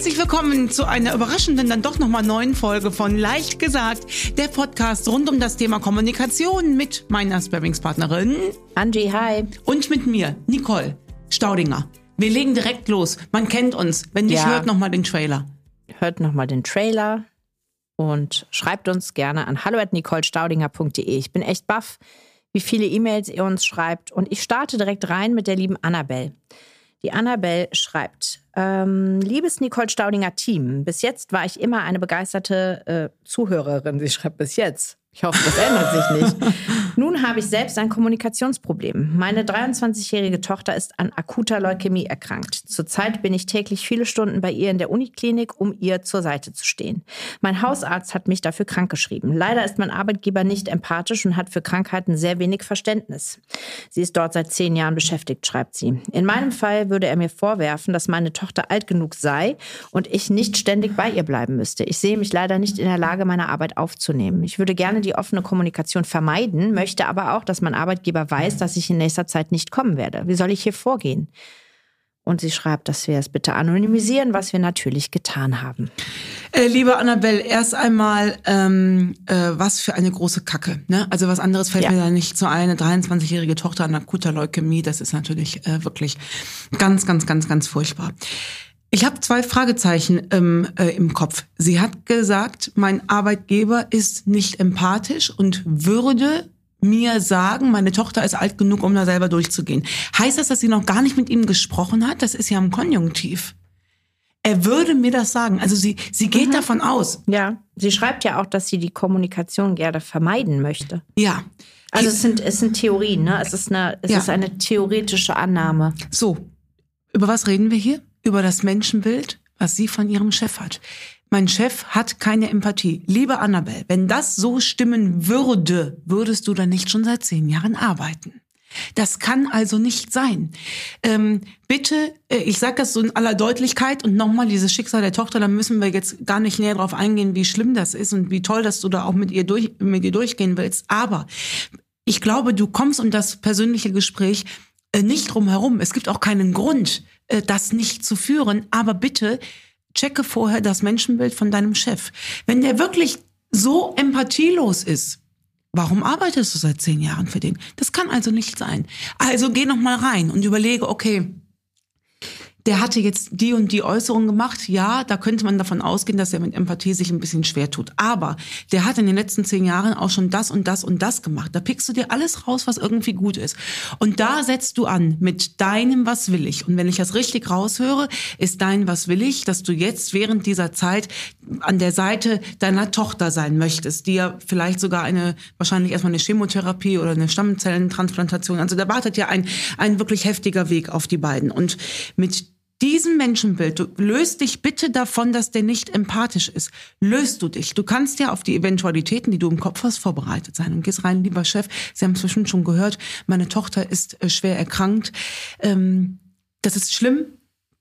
Herzlich willkommen zu einer überraschenden, dann doch nochmal neuen Folge von Leicht gesagt, der Podcast rund um das Thema Kommunikation mit meiner Sparringspartnerin Angie, hi. Und mit mir, Nicole Staudinger. Wir legen direkt los. Man kennt uns. Wenn nicht, Ja. hört nochmal den Trailer. Hört nochmal den Trailer und schreibt uns gerne an hallo@nicolestaudinger.de. Ich bin echt baff, wie viele E-Mails ihr uns schreibt. Und ich starte direkt rein mit der lieben Annabelle. Die Annabelle schreibt, ähm, liebes Nicole Staudinger Team, bis jetzt war ich immer eine begeisterte äh, Zuhörerin. Sie schreibt bis jetzt. Ich hoffe, das ändert sich nicht. Nun habe ich selbst ein Kommunikationsproblem. Meine 23-jährige Tochter ist an akuter Leukämie erkrankt. Zurzeit bin ich täglich viele Stunden bei ihr in der Uniklinik, um ihr zur Seite zu stehen. Mein Hausarzt hat mich dafür krankgeschrieben. Leider ist mein Arbeitgeber nicht empathisch und hat für Krankheiten sehr wenig Verständnis. Sie ist dort seit zehn Jahren beschäftigt, schreibt sie. In meinem Fall würde er mir vorwerfen, dass meine Tochter alt genug sei und ich nicht ständig bei ihr bleiben müsste. Ich sehe mich leider nicht in der Lage, meine Arbeit aufzunehmen. Ich würde gerne die offene Kommunikation vermeiden, möchte aber auch, dass mein Arbeitgeber weiß, dass ich in nächster Zeit nicht kommen werde. Wie soll ich hier vorgehen? Und sie schreibt, dass wir es bitte anonymisieren, was wir natürlich getan haben. Äh, liebe Annabelle, erst einmal, ähm, äh, was für eine große Kacke. Ne? Also was anderes fällt Ja. mir da nicht zu ein. Eine 23-jährige Tochter an akuter Leukämie, das ist natürlich äh, wirklich ganz, ganz, ganz, ganz furchtbar. Ich habe zwei Fragezeichen ähm, äh, im Kopf. Sie hat gesagt, mein Arbeitgeber ist nicht empathisch und würde mir sagen, meine Tochter ist alt genug, um da selber durchzugehen. Heißt das, dass sie noch gar nicht mit ihm gesprochen hat? Das ist ja im Konjunktiv. Er würde mir das sagen. Also sie, sie geht davon aus. Ja, sie schreibt ja auch, dass sie die Kommunikation gerne vermeiden möchte. Ja. Also es sind, es sind Theorien, ne? Es ist eine, es Ja. ist eine theoretische Annahme. So, über was reden wir hier? Über das Menschenbild, was sie von ihrem Chef hat. Mein Chef hat keine Empathie. Liebe Annabelle, wenn das so stimmen würde, würdest du dann nicht schon seit zehn Jahren arbeiten. Das kann also nicht sein. Ähm, bitte, äh, ich sage das so in aller Deutlichkeit und nochmal dieses Schicksal der Tochter, da müssen wir jetzt gar nicht näher drauf eingehen, wie schlimm das ist und wie toll, dass du da auch mit ihr, durch, mit ihr durchgehen willst. Aber ich glaube, du kommst um das persönliche Gespräch nicht drum herum. Es gibt auch keinen Grund, äh, das nicht zu führen. Aber bitte checke vorher das Menschenbild von deinem Chef. Wenn der wirklich so empathielos ist, warum arbeitest du seit zehn Jahren für den? Das kann also nicht sein. Also geh noch mal rein und überlege, okay, der hatte jetzt die und die Äußerung gemacht. Ja, da könnte man davon ausgehen, dass er mit Empathie sich ein bisschen schwer tut. Aber der hat in den letzten zehn Jahren auch schon das und das und das gemacht. Da pickst du dir alles raus, was irgendwie gut ist. Und da setzt du an mit deinem Was will ich. Und wenn ich das richtig raushöre, ist dein Was will ich, dass du jetzt während dieser Zeit an der Seite deiner Tochter sein möchtest, die ja vielleicht sogar eine, wahrscheinlich erstmal eine Chemotherapie oder eine Stammzellentransplantation, also da wartet ja ein, ein wirklich heftiger Weg auf die beiden. Und mit diesem Menschenbild, du löst dich bitte davon, dass der nicht empathisch ist. Löst du dich. Du kannst ja auf die Eventualitäten, die du im Kopf hast, vorbereitet sein. Und gehst rein, lieber Chef, Sie haben es schon gehört, meine Tochter ist äh, schwer erkrankt. Ähm, das ist schlimm.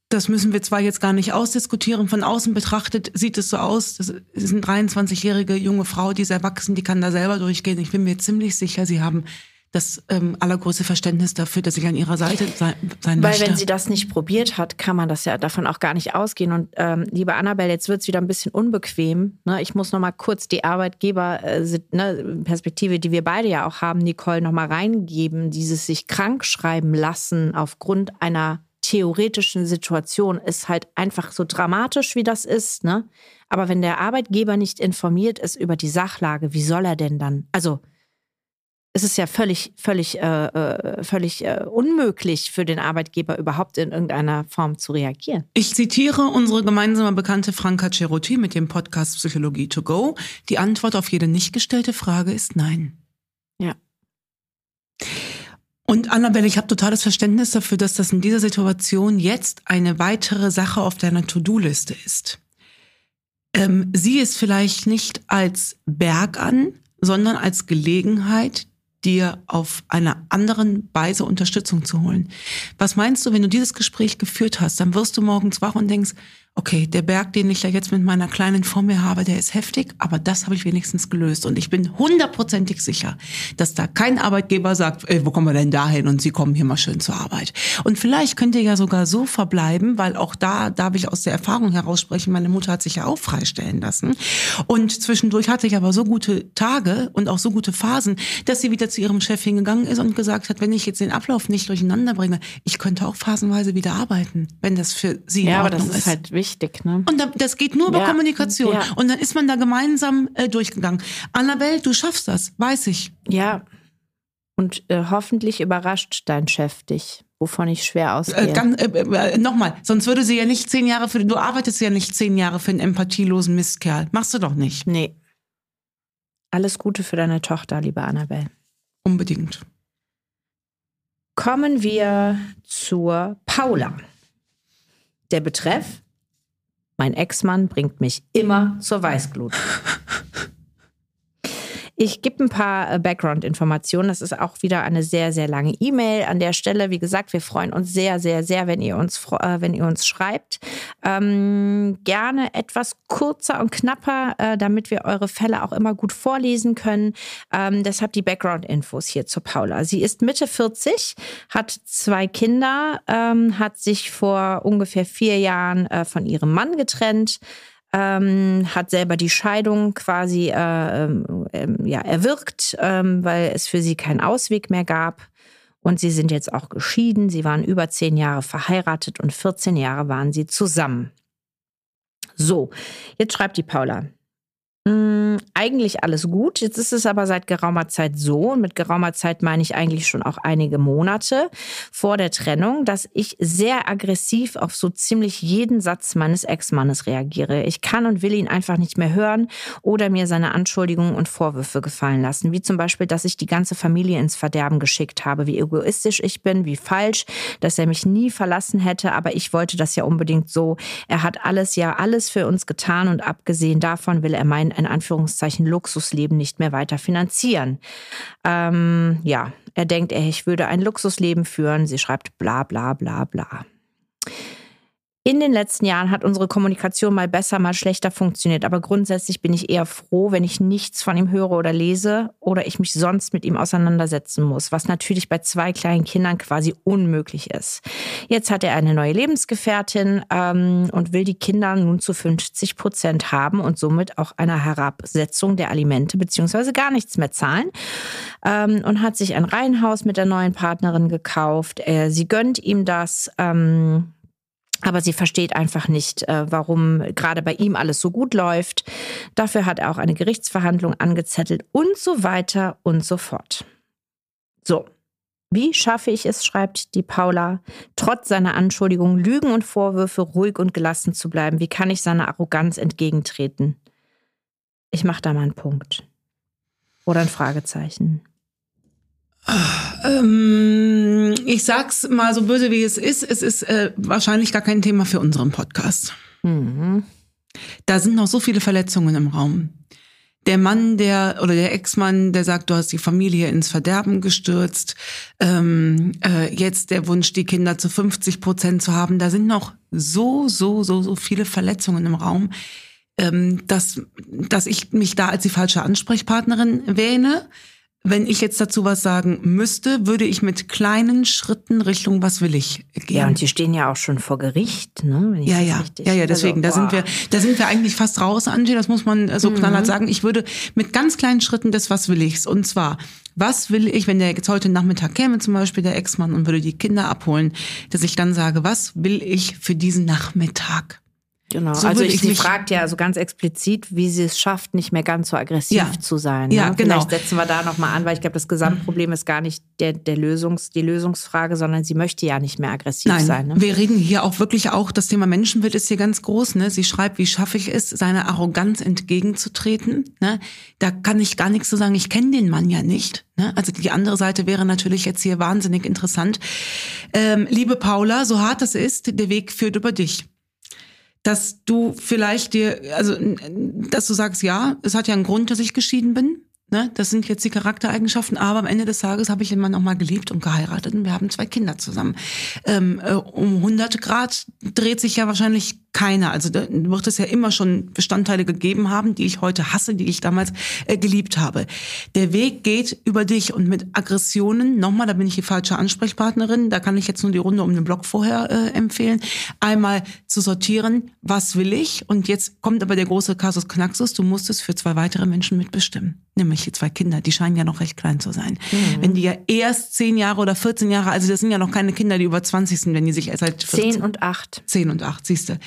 Das müssen wir zwar jetzt gar nicht ausdiskutieren. Von außen betrachtet sieht es so aus. Das ist eine 23-jährige junge Frau, die ist erwachsen, die kann da selber durchgehen. Ich bin mir ziemlich sicher, Sie haben das ähm, allergrößte Verständnis dafür, dass ich an Ihrer Seite sein, sein Weil möchte. wenn sie das nicht probiert hat, kann man das ja davon auch gar nicht ausgehen. Und ähm, liebe Annabelle, jetzt wird's wieder ein bisschen unbequem. Ne? Ich muss noch mal kurz die Arbeitgeber-Perspektive, die wir beide ja auch haben, Nicole, noch mal reingeben. Dieses sich krank schreiben lassen aufgrund einer theoretischen Situation ist halt einfach so dramatisch, wie das ist. Ne? Aber wenn der Arbeitgeber nicht informiert ist über die Sachlage, wie soll er denn dann? Also es ist ja völlig, völlig, äh, äh, völlig äh, unmöglich für den Arbeitgeber überhaupt in irgendeiner Form zu reagieren. Ich zitiere unsere gemeinsame Bekannte Franka Ceruti mit dem Podcast Psychologie to go. Die Antwort auf jede nicht gestellte Frage ist nein. Ja. Und Annabelle, ich habe totales Verständnis dafür, dass das in dieser Situation jetzt eine weitere Sache auf deiner To-Do-Liste ist. Ähm, sieh es vielleicht nicht als Berg an, sondern als Gelegenheit, dir auf einer anderen Weise Unterstützung zu holen. Was meinst du, wenn du dieses Gespräch geführt hast, dann wirst du morgens wach und denkst, okay, der Berg, den ich ja jetzt mit meiner Kleinen vor mir habe, der ist heftig, aber das habe ich wenigstens gelöst. Und ich bin hundertprozentig sicher, dass da kein Arbeitgeber sagt, ey, wo kommen wir denn da hin? Und Sie kommen hier mal schön zur Arbeit. Und vielleicht könnt ihr ja sogar so verbleiben, weil auch da darf ich aus der Erfahrung heraus sprechen, meine Mutter hat sich ja auch freistellen lassen. Und zwischendurch hatte ich aber so gute Tage und auch so gute Phasen, dass sie wieder zu ihrem Chef hingegangen ist und gesagt hat, wenn ich jetzt den Ablauf nicht durcheinander bringe, ich könnte auch phasenweise wieder arbeiten, wenn das für Sie Ja, in aber das Ordnung ist halt wichtig, ne? und da, das geht nur über Ja. Kommunikation. Ja. Und dann ist man da gemeinsam äh, durchgegangen. Annabelle, du schaffst das, weiß ich. Ja. Und äh, hoffentlich überrascht dein Chef dich, wovon ich schwer ausgehe. Äh, äh, äh, Nochmal, sonst würde sie ja nicht zehn Jahre für, du arbeitest ja nicht zehn Jahre für einen empathielosen Mistkerl. Machst du doch nicht. nee. Alles Gute für deine Tochter, liebe Annabelle. Unbedingt. Kommen wir zur Paula. Der Betreff: Mein Ex-Mann bringt mich immer zur Weißglut. Ich gebe ein paar äh, Background-Informationen. Das ist auch wieder eine sehr, sehr lange E-Mail. An der Stelle, wie gesagt, wir freuen uns sehr, sehr, sehr, wenn ihr uns, äh, wenn ihr uns schreibt. Ähm, gerne etwas kurzer und knapper, äh, damit wir eure Fälle auch immer gut vorlesen können. Ähm, deshalb die Background-Infos hier zu Paula. Sie ist Mitte 40, hat zwei Kinder, ähm, hat sich vor ungefähr vier Jahren äh, von ihrem Mann getrennt ähm, hat selber die Scheidung quasi äh, ähm, ja, erwirkt, ähm, weil es für sie keinen Ausweg mehr gab. Und sie sind jetzt auch geschieden. Sie waren über zehn Jahre verheiratet und 14 Jahre waren sie zusammen. So, jetzt schreibt die Paula. Eigentlich alles gut. Jetzt ist es aber seit geraumer Zeit so, und mit geraumer Zeit meine ich eigentlich schon auch einige Monate vor der Trennung, dass ich sehr aggressiv auf so ziemlich jeden Satz meines Ex-Mannes reagiere. Ich kann und will ihn einfach nicht mehr hören oder mir seine Anschuldigungen und Vorwürfe gefallen lassen. Wie zum Beispiel, dass ich die ganze Familie ins Verderben geschickt habe, wie egoistisch ich bin, wie falsch, dass er mich nie verlassen hätte, aber ich wollte das ja unbedingt so. Er hat alles ja alles für uns getan und abgesehen davon will er mein in Anführungszeichen Luxusleben nicht mehr weiter finanzieren. Ähm, ja, er denkt, ich würde ein Luxusleben führen. Sie schreibt bla bla bla bla. In den letzten Jahren hat unsere Kommunikation mal besser, mal schlechter funktioniert, aber grundsätzlich bin ich eher froh, wenn ich nichts von ihm höre oder lese oder ich mich sonst mit ihm auseinandersetzen muss, was natürlich bei zwei kleinen Kindern quasi unmöglich ist. Jetzt hat er eine neue Lebensgefährtin ähm, und will die Kinder nun zu 50 Prozent haben und somit auch eine Herabsetzung der Alimente beziehungsweise gar nichts mehr zahlen ähm, und hat sich ein Reihenhaus mit der neuen Partnerin gekauft. Äh, sie gönnt ihm das. Ähm, aber sie versteht einfach nicht, äh, warum gerade bei ihm alles so gut läuft. Dafür hat er auch eine Gerichtsverhandlung angezettelt und so weiter und so fort. So. Wie schaffe ich es, schreibt die Paula, trotz seiner Anschuldigungen, Lügen und Vorwürfe ruhig und gelassen zu bleiben? Wie kann ich seiner Arroganz entgegentreten? Ich mache da mal einen Punkt. Oder ein Fragezeichen. Ähm, ich sag's mal so böse wie es ist. Es ist äh, wahrscheinlich gar kein Thema für unseren Podcast. Mhm. Da sind noch so viele Verletzungen im Raum. Der Mann, der oder der Ex-Mann, der sagt, du hast die Familie ins Verderben gestürzt. Ähm, äh, jetzt der Wunsch, die Kinder zu 50 Prozent zu haben. Da sind noch so, so, so, so viele Verletzungen im Raum, ähm, dass, dass ich mich da als die falsche Ansprechpartnerin wähne. Wenn ich jetzt dazu was sagen müsste, würde ich mit kleinen Schritten Richtung was will ich gehen. Ja, und die stehen ja auch schon vor Gericht, ne? Wenn ich Ja, ja, richtig- ja, ja, deswegen, Also, da sind boah. Mhm. wir, da sind wir eigentlich fast raus, Angie, das muss man so knallhart sagen. Ich würde mit ganz kleinen Schritten das, was will ich's? Und zwar, was will ich, wenn der jetzt heute Nachmittag käme, zum Beispiel der Ex-Mann und würde die Kinder abholen, dass ich dann sage, was will ich für diesen Nachmittag? Genau, So also ich, sie fragt ja so ganz explizit, wie sie es schafft, nicht mehr ganz so aggressiv Ja. zu sein. Ja, ne? genau. Vielleicht setzen wir da nochmal an, weil ich glaube, das Gesamtproblem ist gar nicht der, der Lösungs, die Lösungsfrage, sondern sie möchte ja nicht mehr aggressiv Nein, sein. Ne? wir reden hier auch wirklich auch, das Thema Menschenbild ist hier ganz groß. Ne? Sie schreibt, wie schaffe ich es, seiner Arroganz entgegenzutreten. Ne? Da kann ich gar nichts zu sagen. Ich kenne den Mann ja nicht. Ne? Also die andere Seite wäre natürlich jetzt hier wahnsinnig interessant. Ähm, liebe Paula, so hart es ist, der Weg führt über dich. Dass du vielleicht dir, also dass du sagst, ja, es hat ja einen Grund, dass ich geschieden bin. Ne, das sind jetzt die Charaktereigenschaften, aber am Ende des Tages habe ich den Mann auch mal geliebt und geheiratet und wir haben zwei Kinder zusammen. Ähm, äh, um 100 Grad dreht sich ja wahrscheinlich keiner. Also da wird es ja immer schon Bestandteile gegeben haben, die ich heute hasse, die ich damals äh, geliebt habe. Der Weg geht über dich und mit Aggressionen, nochmal, da bin ich die falsche Ansprechpartnerin, da kann ich jetzt nur die Runde um den Block vorher äh, empfehlen, einmal zu sortieren, was will ich? Und jetzt kommt aber der große Kasus Knaxus, du musst es für zwei weitere Menschen mitbestimmen, nämlich die zwei Kinder, die scheinen ja noch recht klein zu sein. Mhm. Wenn die ja erst zehn Jahre oder 14 Jahre, also das sind ja noch keine Kinder, die über 20 sind, wenn die sich erst seit 14, 10 und 8. 10 und 8, siehst du.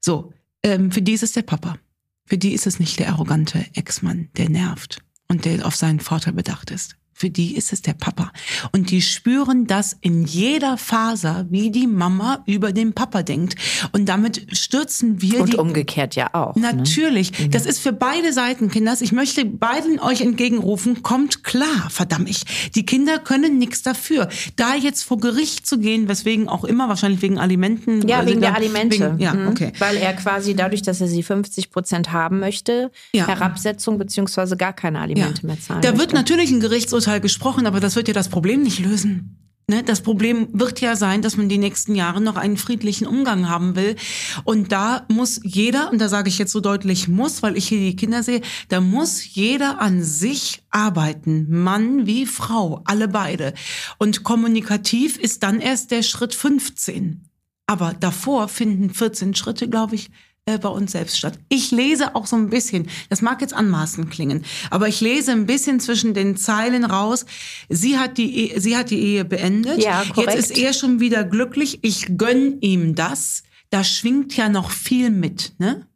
So, ähm, für die ist es der Papa. Für die ist es nicht der arrogante Ex-Mann, der nervt und der auf seinen Vorteil bedacht ist. Für die ist es der Papa. Und die spüren das in jeder Faser, wie die Mama über den Papa denkt. Und damit stürzen wir Und die. umgekehrt ja auch. Ne? Natürlich. Ne? Das ist für beide Seiten, Kinders. Ich möchte beiden euch entgegenrufen, kommt klar, verdammt ich. Die Kinder können nichts dafür. Da jetzt vor Gericht zu gehen, weswegen auch immer, wahrscheinlich wegen Alimenten. Ja, wegen der Alimente. Wegen, ja, mhm. okay. Weil er quasi dadurch, dass er sie 50 Prozent haben möchte, ja. Herabsetzung beziehungsweise gar keine Alimente ja. mehr zahlen Da möchte. wird natürlich ein Gerichtsurteil Urteil gesprochen, aber das wird ja das Problem nicht lösen. Ne, das Problem wird ja sein, dass man die nächsten Jahre noch einen friedlichen Umgang haben will. Und da muss jeder, und da sage ich jetzt so deutlich muss, weil ich hier die Kinder sehe, da muss jeder an sich arbeiten. Mann wie Frau, alle beide. Und kommunikativ ist dann erst der Schritt 15. Aber davor finden 14 Schritte, glaube ich, äh, bei uns selbst statt. Ich lese auch so ein bisschen, das mag jetzt anmaßend klingen, aber ich lese ein bisschen zwischen den Zeilen raus. Sie hat die, e sie hat die Ehe beendet. Ja, korrekt. Jetzt ist er schon wieder glücklich. Ich gönn ihm das. Da schwingt ja noch viel mit, ne?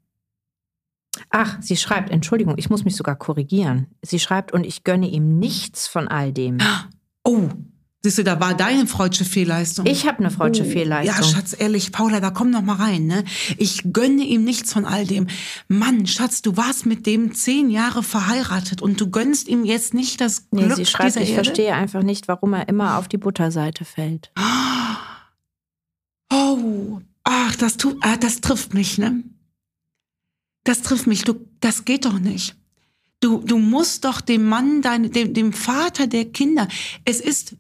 Ach, sie schreibt, Entschuldigung, ich muss mich sogar korrigieren. Sie schreibt, und ich gönne ihm nichts von all dem. Oh, Siehst du, da war deine freudsche Fehlleistung. Ich habe eine freudsche oh, Fehlleistung. Ja, Schatz, ehrlich, Paula, da komm noch mal rein. Ne? Ich gönne ihm nichts von all dem. Mann, Schatz, du warst mit dem zehn Jahre verheiratet und du gönnst ihm jetzt nicht das Glück nee, sie schreibt, dieser ich Erde? verstehe einfach nicht, warum er immer auf die Butterseite fällt. Oh, ach, das tut, ah, das trifft mich, ne? Das trifft mich. Du, das geht doch nicht. Du, du musst doch dem Mann, dein, dem, dem Vater der Kinder, es ist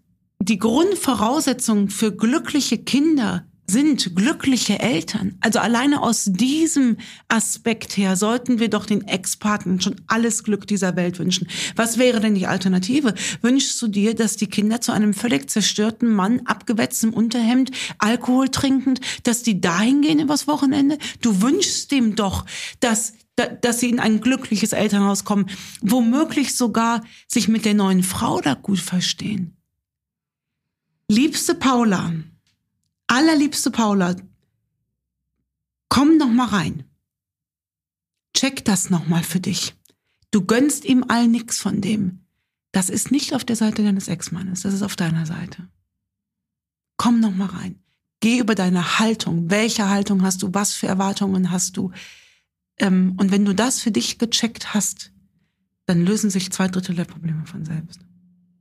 die Grundvoraussetzungen für glückliche Kinder sind glückliche Eltern. Also alleine aus diesem Aspekt her sollten wir doch den Ex-Partnern schon alles Glück dieser Welt wünschen. Was wäre denn die Alternative? Wünschst du dir, dass die Kinder zu einem völlig zerstörten Mann, abgewetztem Unterhemd, Alkohol trinkend, dass die dahin gehen übers Wochenende? Du wünschst dem doch, dass dass sie in ein glückliches Elternhaus kommen, womöglich sogar sich mit der neuen Frau da gut verstehen. Liebste Paula, allerliebste Paula, komm noch mal rein. Check das noch mal für dich. Du gönnst ihm all nix von dem. Das ist nicht auf der Seite deines Ex-Mannes, das ist auf deiner Seite. Komm noch mal rein. Geh über deine Haltung. Welche Haltung hast du? Was für Erwartungen hast du? Ähm, und wenn du das für dich gecheckt hast, dann lösen sich zwei Drittel der Probleme von selbst.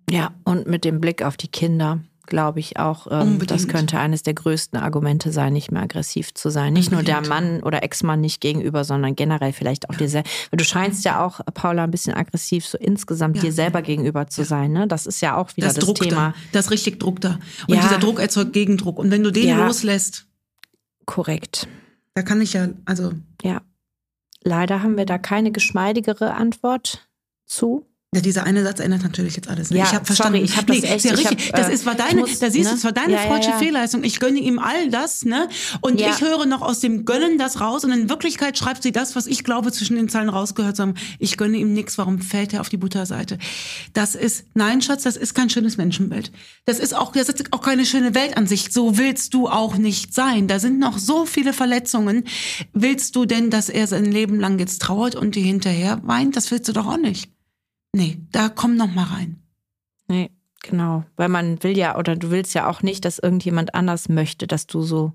Ja, und mit dem Blick auf die Kinder glaube ich auch, ähm, das könnte eines der größten Argumente sein, nicht mehr aggressiv zu sein. Nicht Unbedingt. nur der Mann oder Ex-Mann nicht gegenüber, sondern generell vielleicht auch ja. dir selber. Du scheinst ja auch, Paula, ein bisschen aggressiv so insgesamt ja. dir selber gegenüber zu ja. sein. Ne? Das ist ja auch wieder das, das Thema. Da. Das richtig Druck da. Und dieser Druck erzeugt Gegendruck. Und wenn du den loslässt. Korrekt. Da kann ich ja, also. Ja. Leider haben wir da keine geschmeidigere Antwort zu. Ja, dieser eine Satz ändert natürlich jetzt alles. Ne? Ja, ich habe verstanden. Sorry, ich habe das echt. Ja richtig. Hab, das ist war deine, muss, da siehst du, es war deine ne? ja, freudsche ja, Fehlleistung. Ich gönne ihm all das, ne? Und ich höre noch aus dem Gönnen das raus. Und in Wirklichkeit schreibt sie das, was ich glaube zwischen den Zeilen rausgehört zu haben. Ich gönne ihm nichts. Warum fällt er auf die Butterseite? Das ist, nein, Schatz, das ist kein schönes Menschenbild. Das ist auch, das ist auch keine schöne Weltansicht. So willst du auch nicht sein. Da sind noch so viele Verletzungen. Willst du denn, dass er sein Leben lang jetzt trauert und dir hinterher weint? Das willst du doch auch nicht. Nee, da komm noch mal rein. Nee, genau. Weil man will ja, oder du willst ja auch nicht, dass irgendjemand anders möchte, dass du so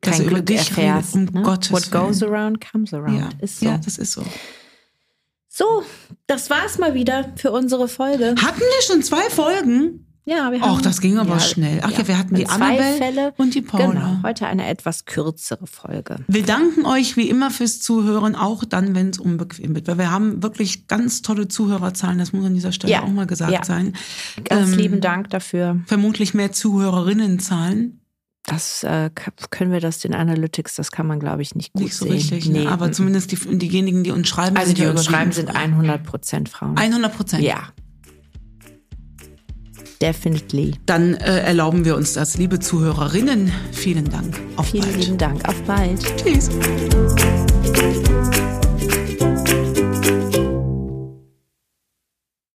kein dass Glück erfährst. Rede, um ne? Gottes What goes around comes around. Ja, ist so. ja, das ist so. So, das war's mal wieder für unsere Folge. Hatten wir schon zwei Folgen? Ja, wir haben. Ach, das ging aber ja, schnell. Ach ja, ja wir hatten die Annabelle und die Paula. Genau, heute eine etwas kürzere Folge. Wir danken euch wie immer fürs Zuhören, auch dann, wenn es unbequem wird. Weil wir haben wirklich ganz tolle Zuhörerzahlen, das muss an dieser Stelle ja. auch mal gesagt sein. Ganz ähm, lieben Dank dafür. Vermutlich mehr Zuhörerinnenzahlen. Das äh, können wir das den Analytics, das kann man glaube ich nicht gut sehen. Nicht so sehen. richtig, ne? nee. Aber zumindest die, diejenigen, die uns schreiben. Also die uns schreiben, sind 100 Prozent Frauen. 100 Prozent? Ja. Definitely. Dann äh, erlauben wir uns das, liebe Zuhörerinnen. Vielen Dank. Auf Vielen bald. lieben Dank. Auf bald. Tschüss.